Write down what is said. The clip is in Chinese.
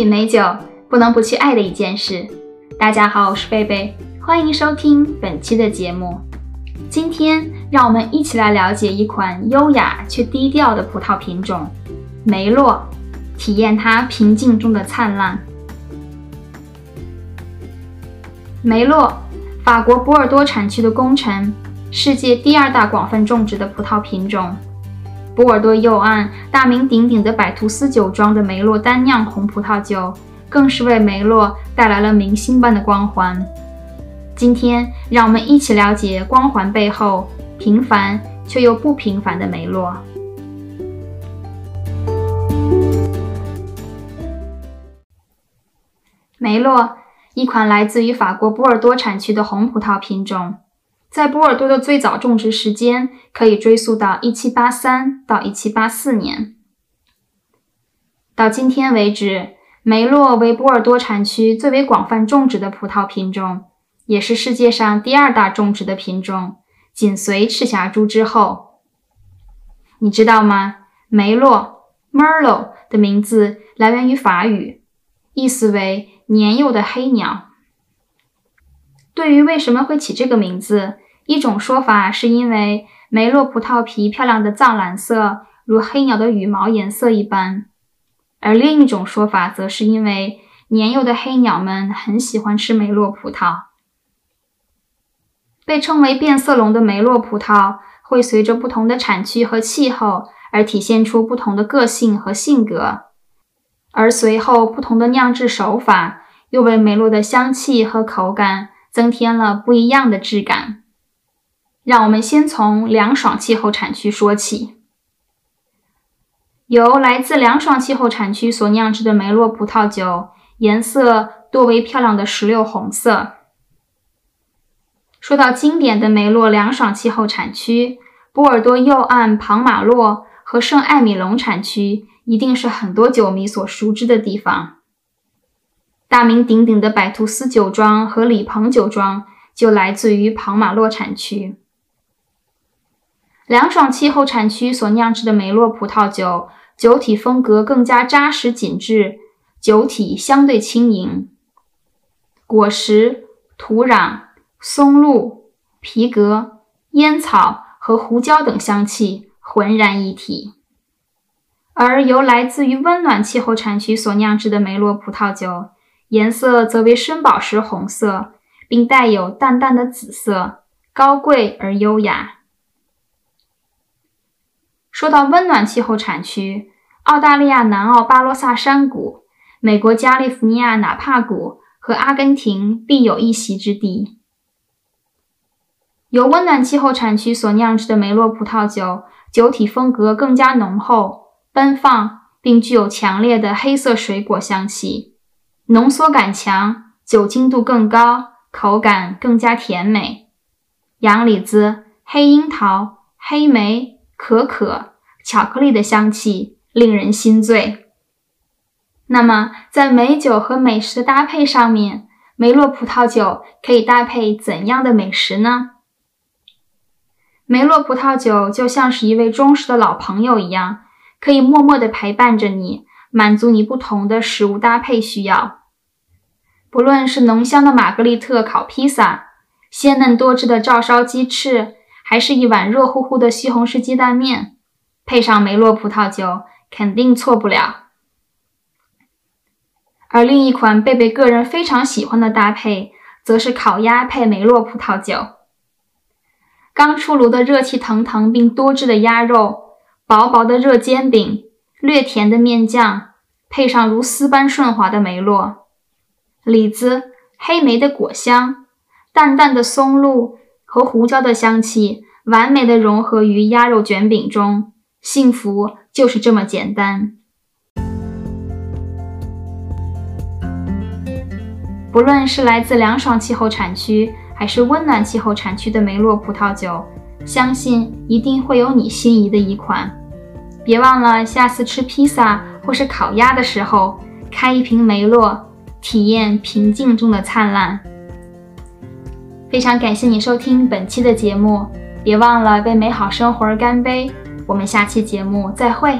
品美酒不能不去爱的一件事。大家好，我是贝贝，欢迎收听本期的节目。今天让我们一起来了解一款优雅却低调的葡萄品种——梅洛，体验它平静中的灿烂。梅洛，法国波尔多产区的功臣，世界第二大广泛种植的葡萄品种。波尔多右岸大名鼎鼎的百图斯酒庄的梅洛单酿红葡萄酒，更是为梅洛带来了明星般的光环。今天，让我们一起了解光环背后平凡却又不平凡的梅洛。梅洛，一款来自于法国波尔多产区的红葡萄品种。在波尔多的最早种植时间可以追溯到1783到1784年。到今天为止，梅洛为波尔多产区最为广泛种植的葡萄品种，也是世界上第二大种植的品种，紧随赤霞珠之后。你知道吗？梅洛 （Merlot） 的名字来源于法语，意思为年幼的黑鸟。对于为什么会起这个名字，一种说法是因为梅洛葡萄皮漂亮的藏蓝色，如黑鸟的羽毛颜色一般；而另一种说法则是因为年幼的黑鸟们很喜欢吃梅洛葡萄。被称为变色龙的梅洛葡萄会随着不同的产区和气候而体现出不同的个性和性格，而随后不同的酿制手法又为梅洛的香气和口感。增添了不一样的质感。让我们先从凉爽气候产区说起。由来自凉爽气候产区所酿制的梅洛葡萄酒，颜色多为漂亮的石榴红色。说到经典的梅洛凉爽气候产区，波尔多右岸庞马洛和圣艾米隆产区，一定是很多酒迷所熟知的地方。大名鼎鼎的百图斯酒庄和里彭酒庄就来自于庞马洛产区。凉爽气候产区所酿制的梅洛葡萄酒，酒体风格更加扎实紧致，酒体相对轻盈，果实、土壤、松露、皮革、烟草和胡椒等香气浑然一体。而由来自于温暖气候产区所酿制的梅洛葡萄酒。颜色则为深宝石红色，并带有淡淡的紫色，高贵而优雅。说到温暖气候产区，澳大利亚南澳巴罗萨山谷、美国加利福尼亚纳帕谷和阿根廷必有一席之地。由温暖气候产区所酿制的梅洛葡萄酒，酒体风格更加浓厚、奔放，并具有强烈的黑色水果香气。浓缩感强，酒精度更高，口感更加甜美。洋李子、黑樱桃、黑莓、可可、巧克力的香气令人心醉。那么，在美酒和美食的搭配上面，梅洛葡萄酒可以搭配怎样的美食呢？梅洛葡萄酒就像是一位忠实的老朋友一样，可以默默地陪伴着你，满足你不同的食物搭配需要。不论是浓香的玛格丽特烤披萨、鲜嫩多汁的照烧鸡翅，还是一碗热乎乎的西红柿鸡蛋面，配上梅洛葡萄酒，肯定错不了。而另一款贝贝个人非常喜欢的搭配，则是烤鸭配梅洛葡萄酒。刚出炉的热气腾腾并多汁的鸭肉，薄薄的热煎饼，略甜的面酱，配上如丝般顺滑的梅洛。李子、黑莓的果香，淡淡的松露和胡椒的香气，完美的融合于鸭肉卷饼中。幸福就是这么简单。不论是来自凉爽气候产区，还是温暖气候产区的梅洛葡萄酒，相信一定会有你心仪的一款。别忘了下次吃披萨或是烤鸭的时候，开一瓶梅洛。体验平静中的灿烂。非常感谢你收听本期的节目，别忘了为美好生活而干杯。我们下期节目再会。